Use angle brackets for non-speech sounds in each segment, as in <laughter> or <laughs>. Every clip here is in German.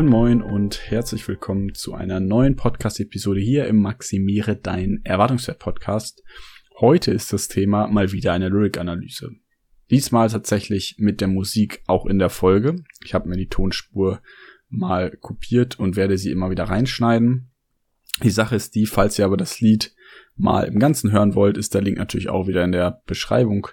Moin moin und herzlich willkommen zu einer neuen Podcast-Episode hier im Maximiere dein Erwartungswert Podcast. Heute ist das Thema mal wieder eine Lyric-Analyse. Diesmal tatsächlich mit der Musik auch in der Folge. Ich habe mir die Tonspur mal kopiert und werde sie immer wieder reinschneiden. Die Sache ist die, falls ihr aber das Lied mal im Ganzen hören wollt, ist der Link natürlich auch wieder in der Beschreibung.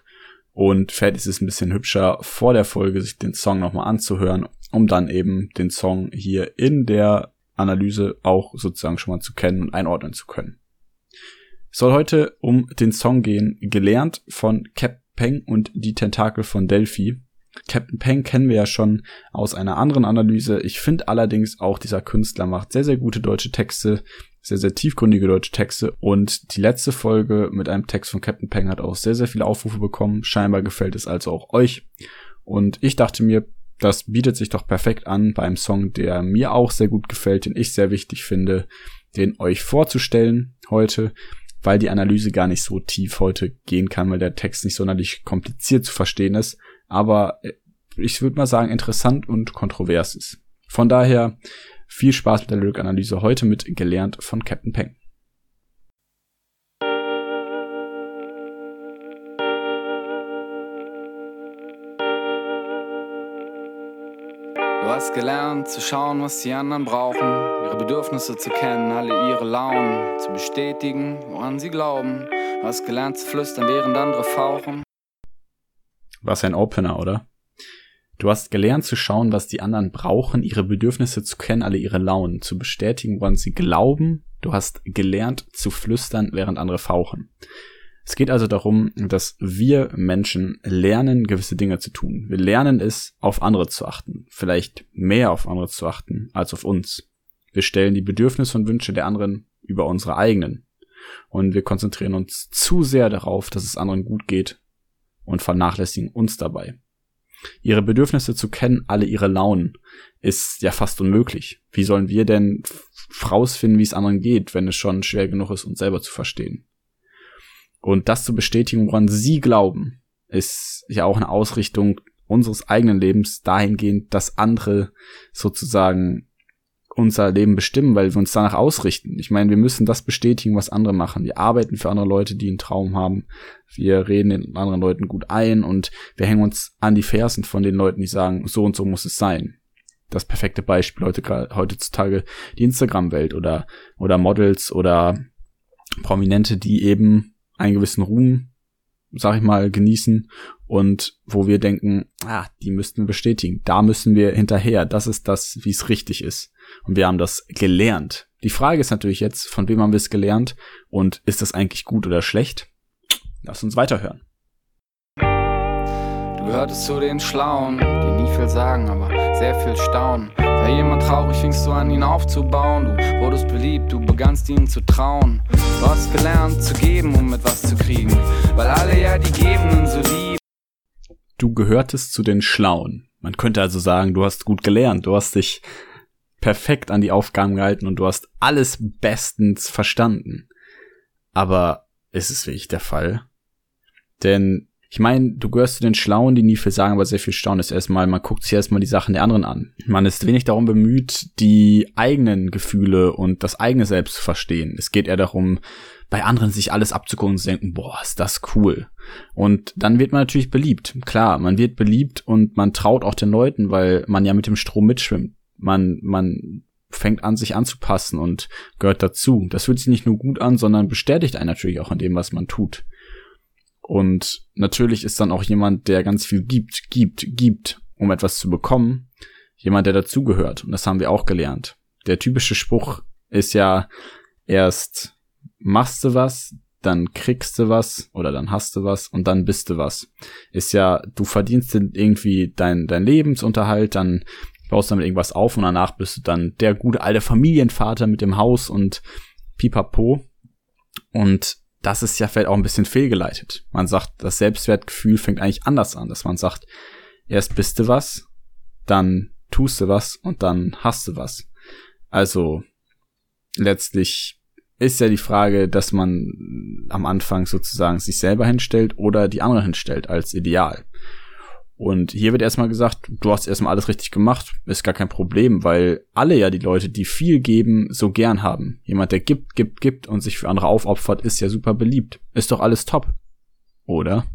Und fertig ist es ein bisschen hübscher, vor der Folge sich den Song nochmal anzuhören, um dann eben den Song hier in der Analyse auch sozusagen schon mal zu kennen und einordnen zu können. Es soll heute um den Song gehen, gelernt von Cap Peng und die Tentakel von Delphi. Captain Peng kennen wir ja schon aus einer anderen Analyse. Ich finde allerdings auch, dieser Künstler macht sehr, sehr gute deutsche Texte, sehr, sehr tiefgründige deutsche Texte. Und die letzte Folge mit einem Text von Captain Peng hat auch sehr, sehr viele Aufrufe bekommen. Scheinbar gefällt es also auch euch. Und ich dachte mir, das bietet sich doch perfekt an bei einem Song, der mir auch sehr gut gefällt, den ich sehr wichtig finde, den euch vorzustellen heute, weil die Analyse gar nicht so tief heute gehen kann, weil der Text nicht sonderlich kompliziert zu verstehen ist, aber äh, ich würde mal sagen interessant und kontrovers ist. Von daher viel Spaß mit der Lyric-Analyse heute mit gelernt von Captain Peng. Du hast gelernt zu schauen, was die anderen brauchen, ihre Bedürfnisse zu kennen, alle ihre Launen zu bestätigen, woran sie glauben. Du hast gelernt zu flüstern, während andere fauchen. Was ein Opener, oder? Du hast gelernt zu schauen, was die anderen brauchen, ihre Bedürfnisse zu kennen, alle ihre Launen, zu bestätigen, woran sie glauben. Du hast gelernt zu flüstern, während andere fauchen. Es geht also darum, dass wir Menschen lernen, gewisse Dinge zu tun. Wir lernen es, auf andere zu achten. Vielleicht mehr auf andere zu achten als auf uns. Wir stellen die Bedürfnisse und Wünsche der anderen über unsere eigenen. Und wir konzentrieren uns zu sehr darauf, dass es anderen gut geht und vernachlässigen uns dabei. Ihre Bedürfnisse zu kennen, alle ihre Launen, ist ja fast unmöglich. Wie sollen wir denn rausfinden, wie es anderen geht, wenn es schon schwer genug ist, uns selber zu verstehen? Und das zu bestätigen, woran sie glauben, ist ja auch eine Ausrichtung unseres eigenen Lebens dahingehend, dass andere sozusagen unser Leben bestimmen, weil wir uns danach ausrichten. Ich meine, wir müssen das bestätigen, was andere machen. Wir arbeiten für andere Leute, die einen Traum haben. Wir reden den anderen Leuten gut ein und wir hängen uns an die Fersen von den Leuten, die sagen, so und so muss es sein. Das perfekte Beispiel heute heutzutage die Instagram-Welt oder oder Models oder Prominente, die eben einen gewissen Ruhm, sag ich mal, genießen und wo wir denken, ah, die müssten wir bestätigen. Da müssen wir hinterher. Das ist das, wie es richtig ist. Und wir haben das gelernt. Die Frage ist natürlich jetzt, von wem haben wir es gelernt und ist das eigentlich gut oder schlecht? Lass uns weiterhören. Du gehörtest zu den Schlauen, die nie viel sagen, aber sehr viel staunen. War jemand traurig, fingst du an, ihn aufzubauen. Du wurdest beliebt, du begannst ihm zu trauen. Du hast gelernt zu geben, um etwas zu kriegen, weil alle ja die Gebenden so lieben. Du gehörtest zu den Schlauen. Man könnte also sagen, du hast gut gelernt, du hast dich perfekt an die Aufgaben gehalten und du hast alles bestens verstanden. Aber ist es wirklich der Fall? Denn ich meine, du gehörst zu den Schlauen, die nie viel sagen, aber sehr viel staunen ist erstmal, man guckt sich erstmal die Sachen der anderen an. Man ist wenig darum bemüht, die eigenen Gefühle und das eigene Selbst zu verstehen. Es geht eher darum, bei anderen sich alles abzugucken und zu denken, boah, ist das cool. Und dann wird man natürlich beliebt. Klar, man wird beliebt und man traut auch den Leuten, weil man ja mit dem Strom mitschwimmt man, man fängt an, sich anzupassen und gehört dazu. Das fühlt sich nicht nur gut an, sondern bestätigt einen natürlich auch an dem, was man tut. Und natürlich ist dann auch jemand, der ganz viel gibt, gibt, gibt, um etwas zu bekommen, jemand, der dazugehört. Und das haben wir auch gelernt. Der typische Spruch ist ja erst machst du was, dann kriegst du was oder dann hast du was und dann bist du was. Ist ja, du verdienst irgendwie dein, dein Lebensunterhalt, dann baust damit irgendwas auf und danach bist du dann der gute alte Familienvater mit dem Haus und pipapo. Und das ist ja vielleicht auch ein bisschen fehlgeleitet. Man sagt, das Selbstwertgefühl fängt eigentlich anders an, dass man sagt, erst bist du was, dann tust du was und dann hast du was. Also letztlich ist ja die Frage, dass man am Anfang sozusagen sich selber hinstellt oder die anderen hinstellt als Ideal. Und hier wird erstmal gesagt, du hast erstmal alles richtig gemacht, ist gar kein Problem, weil alle ja die Leute, die viel geben, so gern haben. Jemand, der gibt, gibt, gibt und sich für andere aufopfert, ist ja super beliebt. Ist doch alles top. Oder?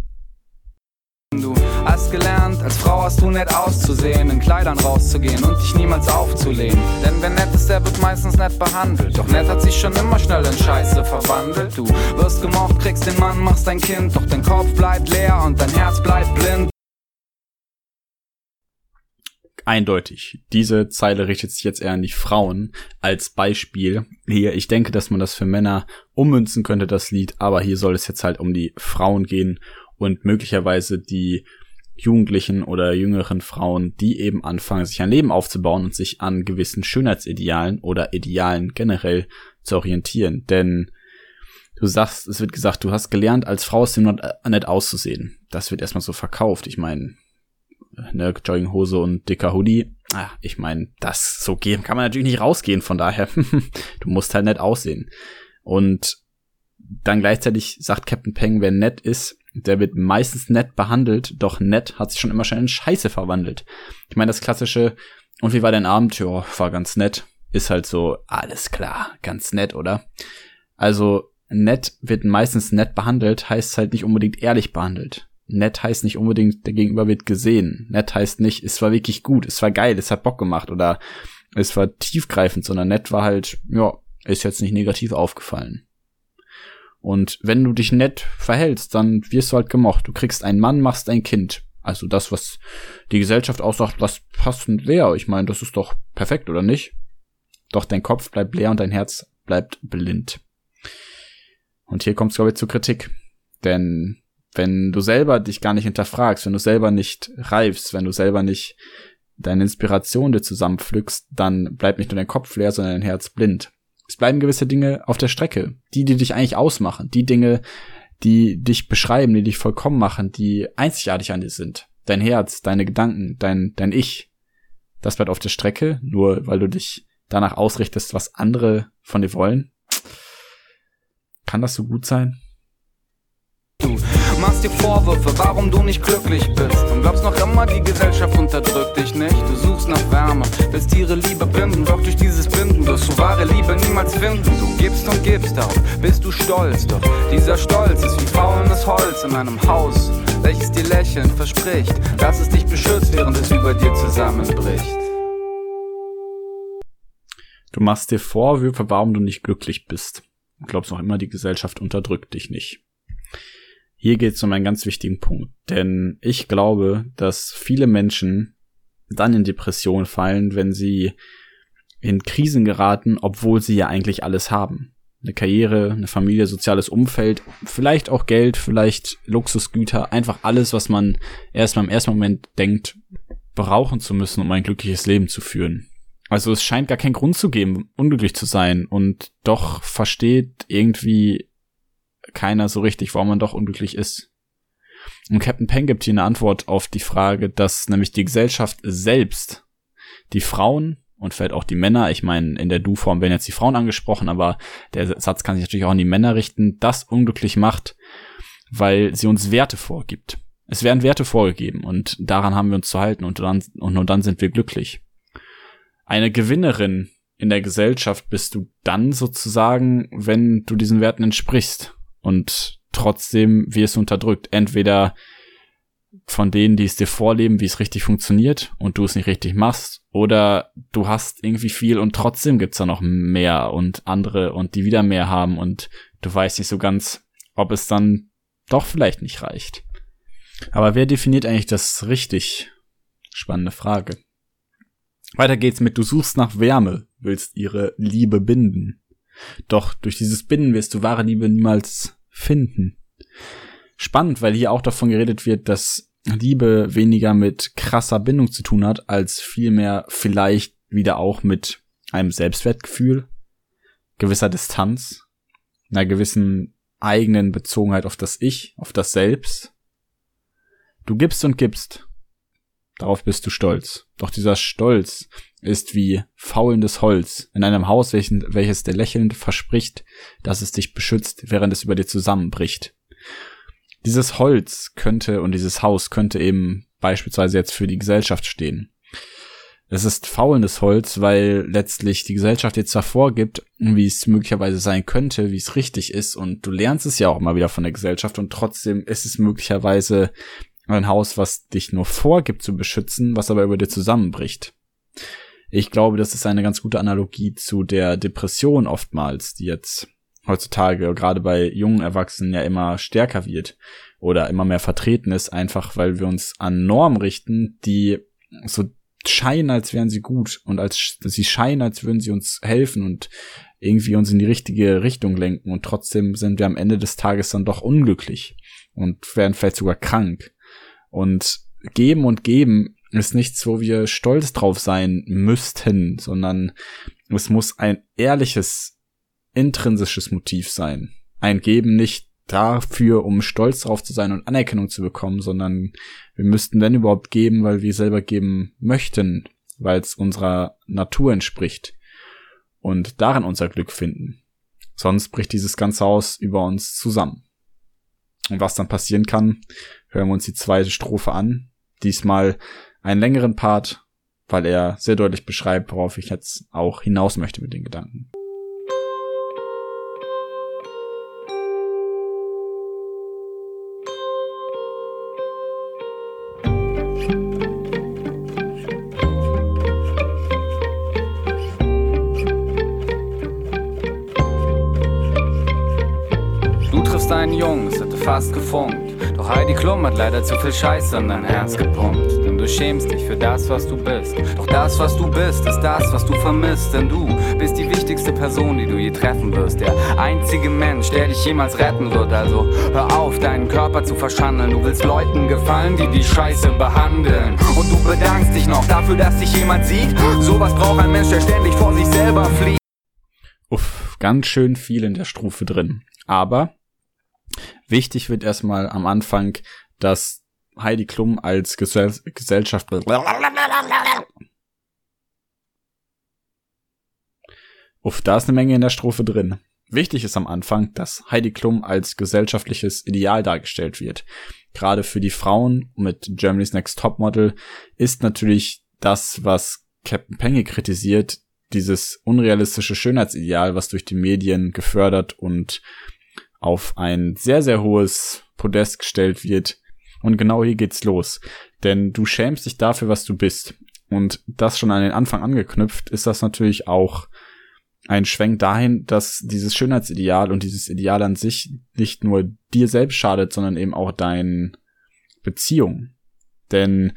Du hast gelernt, als Frau hast du nett auszusehen, in Kleidern rauszugehen und dich niemals aufzulehnen. Denn wer nett ist, der wird meistens nett behandelt. Doch nett hat sich schon immer schnell in Scheiße verwandelt. Du wirst gemocht, kriegst den Mann, machst dein Kind, doch dein Kopf bleibt leer und dein Herz bleibt blind. Eindeutig. Diese Zeile richtet sich jetzt eher an die Frauen als Beispiel. Hier, ich denke, dass man das für Männer ummünzen könnte, das Lied, aber hier soll es jetzt halt um die Frauen gehen und möglicherweise die Jugendlichen oder jüngeren Frauen, die eben anfangen, sich ein Leben aufzubauen und sich an gewissen Schönheitsidealen oder Idealen generell zu orientieren. Denn du sagst, es wird gesagt, du hast gelernt, als Frau aus dem nett auszusehen. Das wird erstmal so verkauft. Ich meine, ne, Jogginghose und dicker Hoodie. Ah, ich meine, das so gehen kann man natürlich nicht rausgehen, von daher, <laughs> du musst halt nett aussehen. Und dann gleichzeitig sagt Captain Peng, wer nett ist, der wird meistens nett behandelt, doch nett hat sich schon immer schnell in Scheiße verwandelt. Ich meine, das klassische, und wie war dein Abend? Ja, war ganz nett. Ist halt so, alles klar, ganz nett, oder? Also, nett wird meistens nett behandelt, heißt halt nicht unbedingt ehrlich behandelt. Nett heißt nicht unbedingt, der Gegenüber wird gesehen. Nett heißt nicht, es war wirklich gut, es war geil, es hat Bock gemacht oder es war tiefgreifend, sondern nett war halt, ja, ist jetzt nicht negativ aufgefallen. Und wenn du dich nett verhältst, dann wirst du halt gemocht. Du kriegst einen Mann, machst ein Kind. Also das, was die Gesellschaft aussagt, was passend wäre. Ich meine, das ist doch perfekt, oder nicht? Doch dein Kopf bleibt leer und dein Herz bleibt blind. Und hier kommt es, glaube ich, zur Kritik. Denn wenn du selber dich gar nicht hinterfragst, wenn du selber nicht reifst, wenn du selber nicht deine Inspiration dir zusammenpflückst, dann bleibt nicht nur dein Kopf leer, sondern dein Herz blind. Es bleiben gewisse Dinge auf der Strecke, die, die dich eigentlich ausmachen, die Dinge, die dich beschreiben, die dich vollkommen machen, die einzigartig an dir sind. Dein Herz, deine Gedanken, dein, dein Ich. Das bleibt auf der Strecke, nur weil du dich danach ausrichtest, was andere von dir wollen. Kann das so gut sein? Machst dir Vorwürfe, warum du nicht glücklich bist und glaubst noch immer, die Gesellschaft unterdrückt dich nicht. Du suchst nach Wärme, willst ihre Liebe binden, doch durch dieses Binden wirst du wahre Liebe niemals finden. Du gibst und gibst, darauf bist du stolz, doch dieser Stolz ist wie faulendes Holz in einem Haus, welches dir lächelnd verspricht, dass es dich beschützt, während es über dir zusammenbricht. Du machst dir Vorwürfe, warum du nicht glücklich bist. Du glaubst noch immer, die Gesellschaft unterdrückt dich nicht. Hier geht es um einen ganz wichtigen Punkt, denn ich glaube, dass viele Menschen dann in Depression fallen, wenn sie in Krisen geraten, obwohl sie ja eigentlich alles haben. Eine Karriere, eine Familie, soziales Umfeld, vielleicht auch Geld, vielleicht Luxusgüter, einfach alles, was man erstmal im ersten Moment denkt, brauchen zu müssen, um ein glückliches Leben zu führen. Also es scheint gar keinen Grund zu geben, unglücklich zu sein und doch versteht irgendwie keiner so richtig, warum man doch unglücklich ist. Und Captain Peng gibt hier eine Antwort auf die Frage, dass nämlich die Gesellschaft selbst die Frauen und vielleicht auch die Männer, ich meine, in der Du-Form werden jetzt die Frauen angesprochen, aber der Satz kann sich natürlich auch an die Männer richten, das unglücklich macht, weil sie uns Werte vorgibt. Es werden Werte vorgegeben und daran haben wir uns zu halten und, dann, und nur dann sind wir glücklich. Eine Gewinnerin in der Gesellschaft bist du dann sozusagen, wenn du diesen Werten entsprichst und trotzdem wirst du unterdrückt. Entweder von denen, die es dir vorleben, wie es richtig funktioniert und du es nicht richtig machst, oder du hast irgendwie viel und trotzdem gibt's da noch mehr und andere und die wieder mehr haben und du weißt nicht so ganz, ob es dann doch vielleicht nicht reicht. Aber wer definiert eigentlich das richtig? Spannende Frage. Weiter geht's mit, du suchst nach Wärme, willst ihre Liebe binden. Doch durch dieses Binden wirst du wahre Liebe niemals finden. Spannend, weil hier auch davon geredet wird, dass Liebe weniger mit krasser Bindung zu tun hat, als vielmehr vielleicht wieder auch mit einem Selbstwertgefühl, gewisser Distanz, einer gewissen eigenen Bezogenheit auf das Ich, auf das Selbst. Du gibst und gibst. Darauf bist du stolz. Doch dieser Stolz ist wie faulendes Holz in einem Haus, welches dir lächelnd verspricht, dass es dich beschützt, während es über dir zusammenbricht. Dieses Holz könnte und dieses Haus könnte eben beispielsweise jetzt für die Gesellschaft stehen. Es ist faulendes Holz, weil letztlich die Gesellschaft jetzt zwar vorgibt, wie es möglicherweise sein könnte, wie es richtig ist, und du lernst es ja auch mal wieder von der Gesellschaft, und trotzdem ist es möglicherweise ein Haus, was dich nur vorgibt zu beschützen, was aber über dir zusammenbricht. Ich glaube, das ist eine ganz gute Analogie zu der Depression oftmals, die jetzt heutzutage gerade bei jungen Erwachsenen ja immer stärker wird oder immer mehr vertreten ist, einfach weil wir uns an Normen richten, die so scheinen, als wären sie gut und als sie scheinen, als würden sie uns helfen und irgendwie uns in die richtige Richtung lenken und trotzdem sind wir am Ende des Tages dann doch unglücklich und werden vielleicht sogar krank. Und geben und geben ist nichts, wo wir stolz drauf sein müssten, sondern es muss ein ehrliches, intrinsisches Motiv sein. Ein Geben nicht dafür, um stolz drauf zu sein und Anerkennung zu bekommen, sondern wir müssten wenn überhaupt geben, weil wir selber geben möchten, weil es unserer Natur entspricht und darin unser Glück finden. Sonst bricht dieses ganze Haus über uns zusammen. Und was dann passieren kann, hören wir uns die zweite Strophe an. Diesmal einen längeren Part, weil er sehr deutlich beschreibt, worauf ich jetzt auch hinaus möchte mit den Gedanken. einen Jungen, es hätte fast gefunkt. Heidi Klum hat leider zu viel Scheiße an dein Herz gepumpt. Denn du schämst dich für das, was du bist. Doch das, was du bist, ist das, was du vermisst. Denn du bist die wichtigste Person, die du je treffen wirst. Der einzige Mensch, der dich jemals retten wird. Also hör auf, deinen Körper zu verschandeln. Du willst Leuten gefallen, die die Scheiße behandeln. Und du bedankst dich noch dafür, dass dich jemand sieht. Sowas braucht ein Mensch, der ständig vor sich selber flieht. Uff, ganz schön viel in der Strophe drin. Aber Wichtig wird erstmal am Anfang, dass Heidi Klum als Gesell Gesellschaft Uff, da ist eine Menge in der Strophe drin. Wichtig ist am Anfang, dass Heidi Klum als gesellschaftliches Ideal dargestellt wird. Gerade für die Frauen mit Germany's Next Topmodel ist natürlich das, was Captain Penge kritisiert, dieses unrealistische Schönheitsideal, was durch die Medien gefördert und auf ein sehr, sehr hohes Podest gestellt wird. Und genau hier geht's los. Denn du schämst dich dafür, was du bist. Und das schon an den Anfang angeknüpft, ist das natürlich auch ein Schwenk dahin, dass dieses Schönheitsideal und dieses Ideal an sich nicht nur dir selbst schadet, sondern eben auch deinen Beziehungen. Denn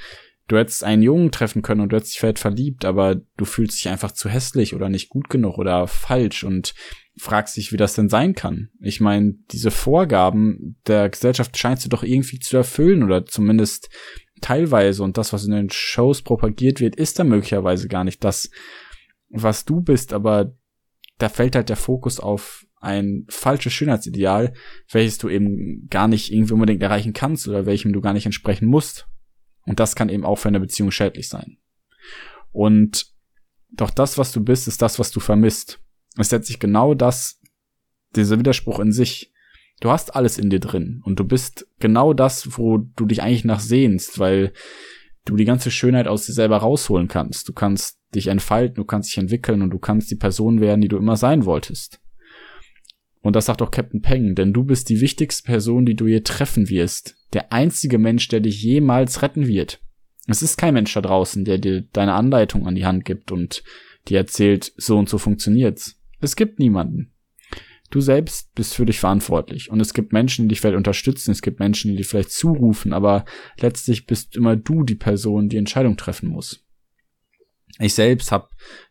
du hättest einen Jungen treffen können und du hättest dich vielleicht verliebt, aber du fühlst dich einfach zu hässlich oder nicht gut genug oder falsch und fragst dich, wie das denn sein kann. Ich meine, diese Vorgaben der Gesellschaft scheinst du doch irgendwie zu erfüllen oder zumindest teilweise und das, was in den Shows propagiert wird, ist da möglicherweise gar nicht das, was du bist, aber da fällt halt der Fokus auf ein falsches Schönheitsideal, welches du eben gar nicht irgendwie unbedingt erreichen kannst oder welchem du gar nicht entsprechen musst. Und das kann eben auch für eine Beziehung schädlich sein. Und doch das, was du bist, ist das, was du vermisst. Es setzt sich genau das, dieser Widerspruch in sich. Du hast alles in dir drin und du bist genau das, wo du dich eigentlich nach sehnst, weil du die ganze Schönheit aus dir selber rausholen kannst. Du kannst dich entfalten, du kannst dich entwickeln und du kannst die Person werden, die du immer sein wolltest. Und das sagt auch Captain Peng, denn du bist die wichtigste Person, die du je treffen wirst. Der einzige Mensch, der dich jemals retten wird. Es ist kein Mensch da draußen, der dir deine Anleitung an die Hand gibt und dir erzählt, so und so funktioniert's. Es gibt niemanden. Du selbst bist für dich verantwortlich. Und es gibt Menschen, die dich vielleicht unterstützen, es gibt Menschen, die dich vielleicht zurufen, aber letztlich bist immer du die Person, die Entscheidung treffen muss. Ich selbst habe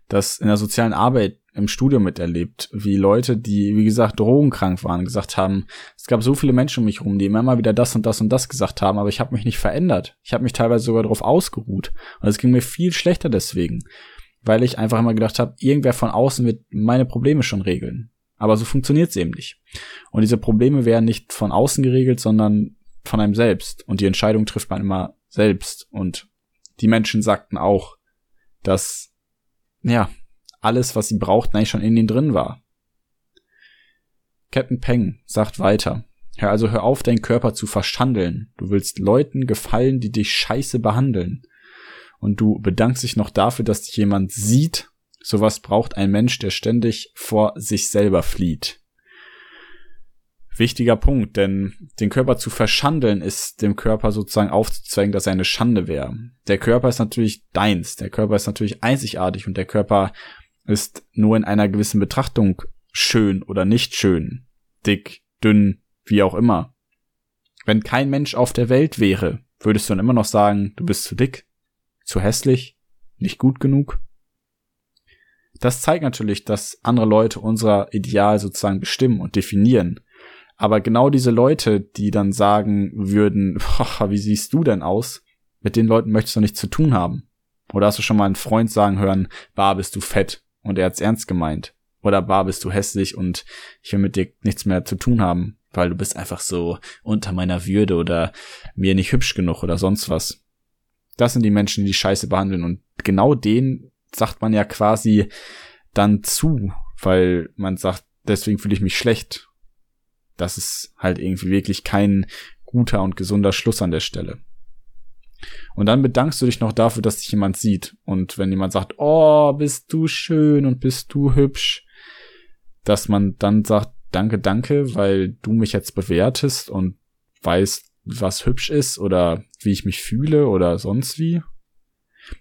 das in der sozialen Arbeit im Studium miterlebt, wie Leute, die, wie gesagt, drogenkrank waren, gesagt haben, es gab so viele Menschen um mich rum, die immer wieder das und das und das gesagt haben, aber ich habe mich nicht verändert. Ich habe mich teilweise sogar darauf ausgeruht. Und es ging mir viel schlechter deswegen weil ich einfach immer gedacht habe, irgendwer von außen wird meine Probleme schon regeln. Aber so funktioniert es eben nicht. Und diese Probleme werden nicht von außen geregelt, sondern von einem selbst. Und die Entscheidung trifft man immer selbst. Und die Menschen sagten auch, dass, ja, alles, was sie brauchten, eigentlich schon in ihnen drin war. Captain Peng sagt weiter. Hör also hör auf, deinen Körper zu verschandeln. Du willst Leuten gefallen, die dich scheiße behandeln. Und du bedankst dich noch dafür, dass dich jemand sieht. Sowas braucht ein Mensch, der ständig vor sich selber flieht. Wichtiger Punkt, denn den Körper zu verschandeln ist dem Körper sozusagen aufzuzweigen, dass er eine Schande wäre. Der Körper ist natürlich deins, der Körper ist natürlich einzigartig und der Körper ist nur in einer gewissen Betrachtung schön oder nicht schön, dick, dünn, wie auch immer. Wenn kein Mensch auf der Welt wäre, würdest du dann immer noch sagen, du bist zu dick, zu hässlich, nicht gut genug? Das zeigt natürlich, dass andere Leute unser Ideal sozusagen bestimmen und definieren. Aber genau diese Leute, die dann sagen würden, <laughs> wie siehst du denn aus? Mit den Leuten möchtest du nichts zu tun haben. Oder hast du schon mal einen Freund sagen hören, bar bist du fett und er hat's ernst gemeint. Oder bar bist du hässlich und ich will mit dir nichts mehr zu tun haben weil du bist einfach so unter meiner Würde oder mir nicht hübsch genug oder sonst was. Das sind die Menschen, die die Scheiße behandeln und genau denen sagt man ja quasi dann zu, weil man sagt, deswegen fühle ich mich schlecht. Das ist halt irgendwie wirklich kein guter und gesunder Schluss an der Stelle. Und dann bedankst du dich noch dafür, dass dich jemand sieht. Und wenn jemand sagt, oh, bist du schön und bist du hübsch, dass man dann sagt, danke, danke, weil du mich jetzt bewertest und weißt, was hübsch ist oder wie ich mich fühle oder sonst wie.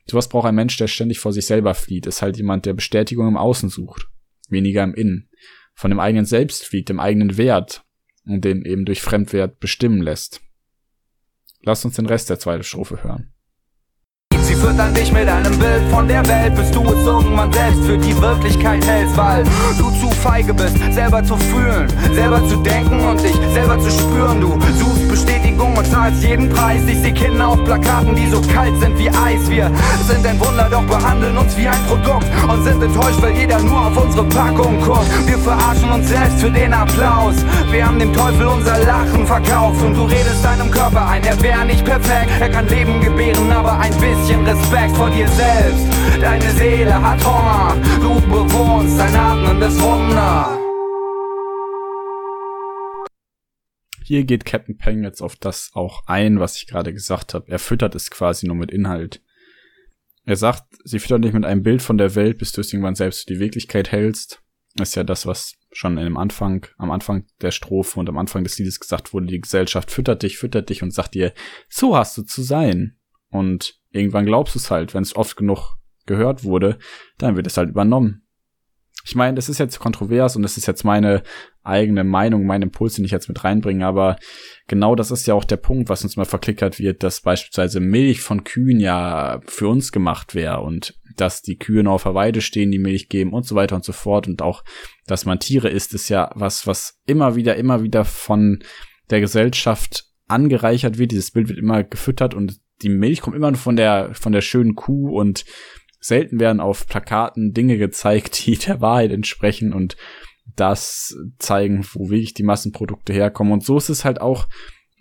Sowas braucht ein Mensch, der ständig vor sich selber flieht. Ist halt jemand, der Bestätigung im Außen sucht, weniger im Innen. Von dem eigenen Selbst flieht, dem eigenen Wert und den eben durch Fremdwert bestimmen lässt. Lass uns den Rest der zweiten Strophe hören. Sie füttern dich mit einem Bild von der Welt, bis du es irgendwann selbst für die Wirklichkeit hältst, weil du zu feige bist, selber zu fühlen, selber zu denken und dich selber zu spüren. Du suchst Bestätigung und zahlst jeden Preis. Ich seh Kinder auf Plakaten, die so kalt sind wie Eis. Wir sind ein Wunder, doch behandeln uns wie ein Produkt und sind enttäuscht, weil jeder nur auf unsere Packung guckt. Wir verarschen uns selbst für den Applaus. Wir haben dem Teufel unser Lachen verkauft und du redest deinem Körper ein, er wäre nicht perfekt. Er kann Leben gebären, aber ein bisschen Respekt vor dir selbst. Deine Seele hat Hunger, du bewohnst ein atmendes Wunder. Hier geht Captain Peng jetzt auf das auch ein, was ich gerade gesagt habe. Er füttert es quasi nur mit Inhalt. Er sagt, sie füttert nicht mit einem Bild von der Welt, bis du es irgendwann selbst für die Wirklichkeit hältst. Ist ja das, was schon im Anfang, am Anfang der Strophe und am Anfang des Liedes gesagt wurde. Die Gesellschaft füttert dich, füttert dich und sagt dir, so hast du zu sein. Und irgendwann glaubst du es halt, wenn es oft genug gehört wurde, dann wird es halt übernommen. Ich meine, das ist jetzt kontrovers und das ist jetzt meine eigene Meinung, mein Impuls, den ich jetzt mit reinbringe, aber genau das ist ja auch der Punkt, was uns mal verklickert wird, dass beispielsweise Milch von Kühen ja für uns gemacht wäre und dass die Kühe noch auf der Weide stehen, die Milch geben und so weiter und so fort und auch, dass man Tiere isst, ist ja was, was immer wieder, immer wieder von der Gesellschaft angereichert wird. Dieses Bild wird immer gefüttert und die Milch kommt immer von der, von der schönen Kuh und selten werden auf Plakaten Dinge gezeigt, <laughs> die der Wahrheit entsprechen und das zeigen, wo wirklich die Massenprodukte herkommen. Und so ist es halt auch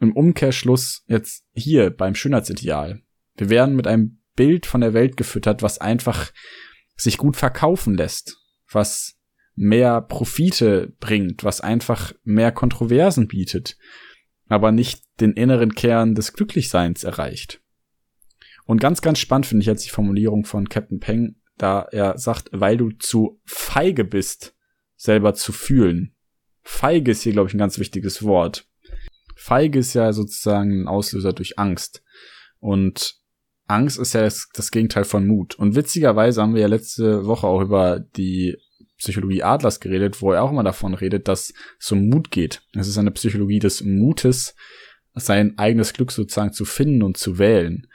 im Umkehrschluss jetzt hier beim Schönheitsideal. Wir werden mit einem Bild von der Welt gefüttert, was einfach sich gut verkaufen lässt, was mehr Profite bringt, was einfach mehr Kontroversen bietet, aber nicht den inneren Kern des Glücklichseins erreicht. Und ganz, ganz spannend finde ich jetzt die Formulierung von Captain Peng, da er sagt, weil du zu feige bist, selber zu fühlen. Feige ist hier, glaube ich, ein ganz wichtiges Wort. Feige ist ja sozusagen ein Auslöser durch Angst. Und Angst ist ja das, Gegenteil von Mut. Und witzigerweise haben wir ja letzte Woche auch über die Psychologie Adlers geredet, wo er auch immer davon redet, dass es um Mut geht. Es ist eine Psychologie des Mutes, sein eigenes Glück sozusagen zu finden und zu wählen.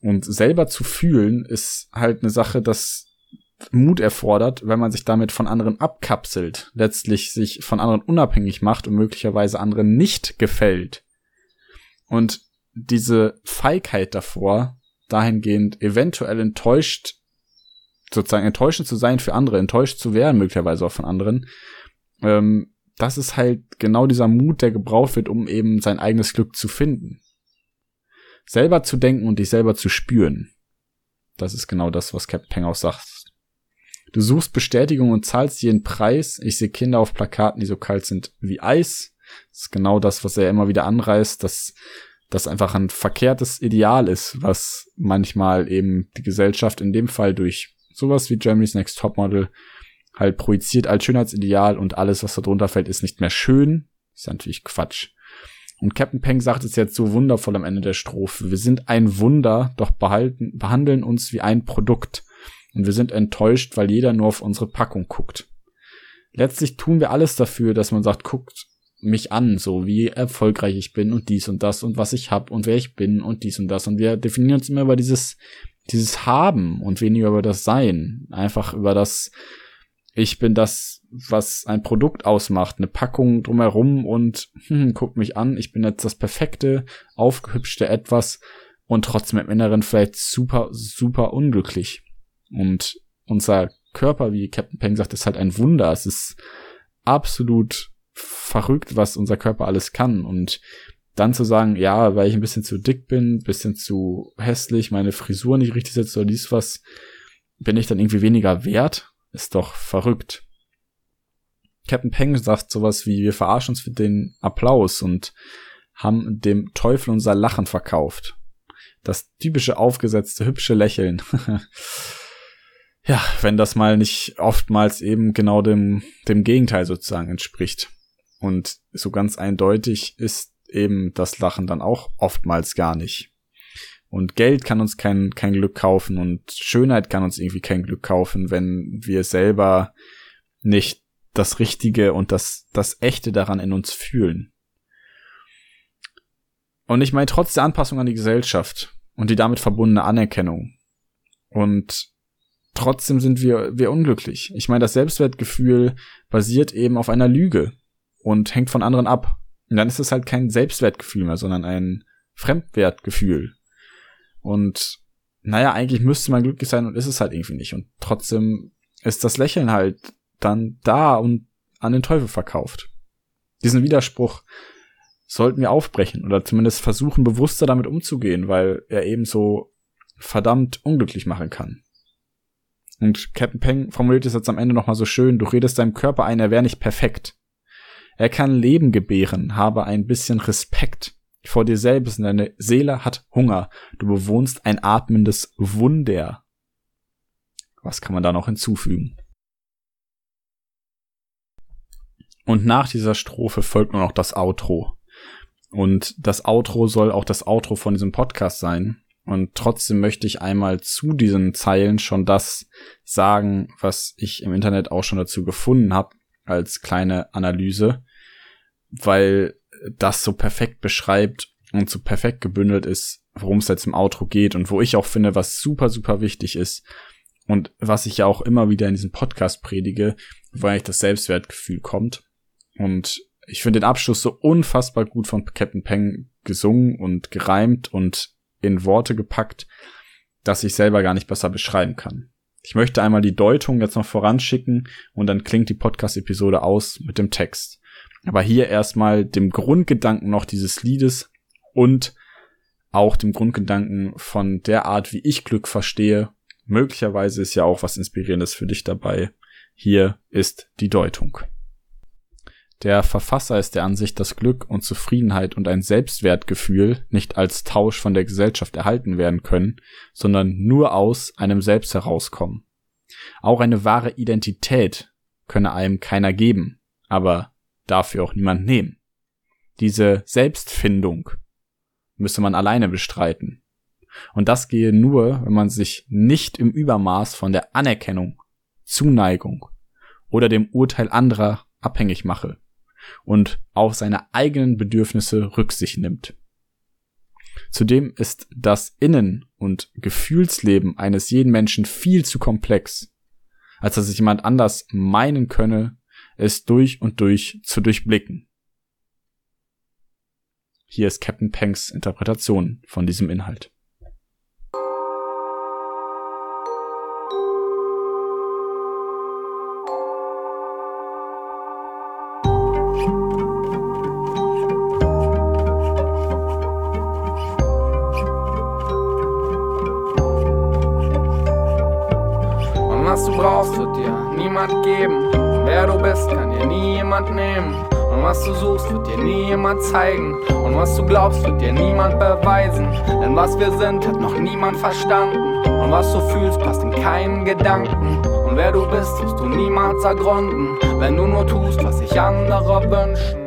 Und selber zu fühlen ist halt eine Sache, das Mut erfordert, wenn man sich damit von anderen abkapselt, letztlich sich von anderen unabhängig macht und möglicherweise anderen nicht gefällt. Und diese Feigheit davor, dahingehend eventuell enttäuscht, sozusagen enttäuschend zu sein für andere, enttäuscht zu werden, möglicherweise auch von anderen, ähm, das ist halt genau dieser Mut, der gebraucht wird, um eben sein eigenes Glück zu finden selber zu denken und dich selber zu spüren. Das ist genau das, was Captain Peng auch sagt. Du suchst Bestätigung und zahlst jeden Preis. Ich sehe Kinder auf Plakaten, die so kalt sind wie Eis. Das ist genau das, was er immer wieder anreißt, dass das einfach ein verkehrtes Ideal ist, was manchmal eben die Gesellschaft in dem Fall durch sowas wie Germany's Next Topmodel halt projiziert als Schönheitsideal und alles, was da drunter fällt, ist nicht mehr schön. ist natürlich Quatsch. Und Captain Peng sagt es jetzt so wundervoll am Ende der Strophe. Wir sind ein Wunder, doch behalten, behandeln uns wie ein Produkt. Und wir sind enttäuscht, weil jeder nur auf unsere Packung guckt. Letztlich tun wir alles dafür, dass man sagt, guckt mich an, so wie erfolgreich ich bin und dies und das und was ich hab und wer ich bin und dies und das. Und wir definieren uns immer über dieses, dieses Haben und weniger über das Sein. Einfach über das, ich bin das, was ein Produkt ausmacht, eine Packung drumherum und hm, guck mich an, ich bin jetzt das perfekte, aufgehübschte etwas und trotzdem im Inneren vielleicht super, super unglücklich. Und unser Körper, wie Captain Peng sagt, ist halt ein Wunder. Es ist absolut verrückt, was unser Körper alles kann. Und dann zu sagen, ja, weil ich ein bisschen zu dick bin, bisschen zu hässlich, meine Frisur nicht richtig setzt oder dies was, bin ich dann irgendwie weniger wert? Ist doch verrückt. Captain Peng sagt sowas wie, wir verarschen uns für den Applaus und haben dem Teufel unser Lachen verkauft. Das typische aufgesetzte, hübsche Lächeln. <laughs> ja, wenn das mal nicht oftmals eben genau dem, dem Gegenteil sozusagen entspricht. Und so ganz eindeutig ist eben das Lachen dann auch oftmals gar nicht. Und Geld kann uns kein, kein Glück kaufen und Schönheit kann uns irgendwie kein Glück kaufen, wenn wir selber nicht das Richtige und das, das Echte daran in uns fühlen. Und ich meine, trotz der Anpassung an die Gesellschaft und die damit verbundene Anerkennung und trotzdem sind wir, wir unglücklich. Ich meine, das Selbstwertgefühl basiert eben auf einer Lüge und hängt von anderen ab. Und dann ist es halt kein Selbstwertgefühl mehr, sondern ein Fremdwertgefühl. Und naja, eigentlich müsste man glücklich sein und ist es halt irgendwie nicht. Und trotzdem ist das Lächeln halt dann da und an den Teufel verkauft. Diesen Widerspruch sollten wir aufbrechen oder zumindest versuchen, bewusster damit umzugehen, weil er eben so verdammt unglücklich machen kann. Und Captain Peng formuliert es jetzt am Ende nochmal so schön, du redest deinem Körper ein, er wäre nicht perfekt. Er kann Leben gebären, habe ein bisschen Respekt vor dir selbst und deine Seele hat Hunger. Du bewohnst ein atmendes Wunder. Was kann man da noch hinzufügen? Und nach dieser Strophe folgt nur noch das Outro. Und das Outro soll auch das Outro von diesem Podcast sein. Und trotzdem möchte ich einmal zu diesen Zeilen schon das sagen, was ich im Internet auch schon dazu gefunden habe, als kleine Analyse, weil das so perfekt beschreibt und so perfekt gebündelt ist, worum es jetzt im Outro geht und wo ich auch finde, was super, super wichtig ist und was ich ja auch immer wieder in diesem Podcast predige, wo eigentlich das Selbstwertgefühl kommt. Und ich finde den Abschluss so unfassbar gut von Captain Peng gesungen und gereimt und in Worte gepackt, dass ich selber gar nicht besser beschreiben kann. Ich möchte einmal die Deutung jetzt noch voranschicken und dann klingt die Podcast-Episode aus mit dem Text. Aber hier erstmal dem Grundgedanken noch dieses Liedes und auch dem Grundgedanken von der Art, wie ich Glück verstehe. Möglicherweise ist ja auch was Inspirierendes für dich dabei. Hier ist die Deutung. Der Verfasser ist der Ansicht, dass Glück und Zufriedenheit und ein Selbstwertgefühl nicht als Tausch von der Gesellschaft erhalten werden können, sondern nur aus einem selbst herauskommen. Auch eine wahre Identität könne einem keiner geben, aber dafür auch niemand nehmen. Diese Selbstfindung müsse man alleine bestreiten. Und das gehe nur, wenn man sich nicht im Übermaß von der Anerkennung, Zuneigung oder dem Urteil anderer abhängig mache und auf seine eigenen Bedürfnisse Rücksicht nimmt. Zudem ist das Innen- und Gefühlsleben eines jeden Menschen viel zu komplex, als dass sich jemand anders meinen könne, es durch und durch zu durchblicken. Hier ist Captain Panks Interpretation von diesem Inhalt. Jemand nehmen. Und was du suchst, wird dir nie jemand zeigen. Und was du glaubst, wird dir niemand beweisen. Denn was wir sind, hat noch niemand verstanden. Und was du fühlst, passt in keinen Gedanken. Und wer du bist, wirst du niemals ergründen. Wenn du nur tust, was sich andere wünschen.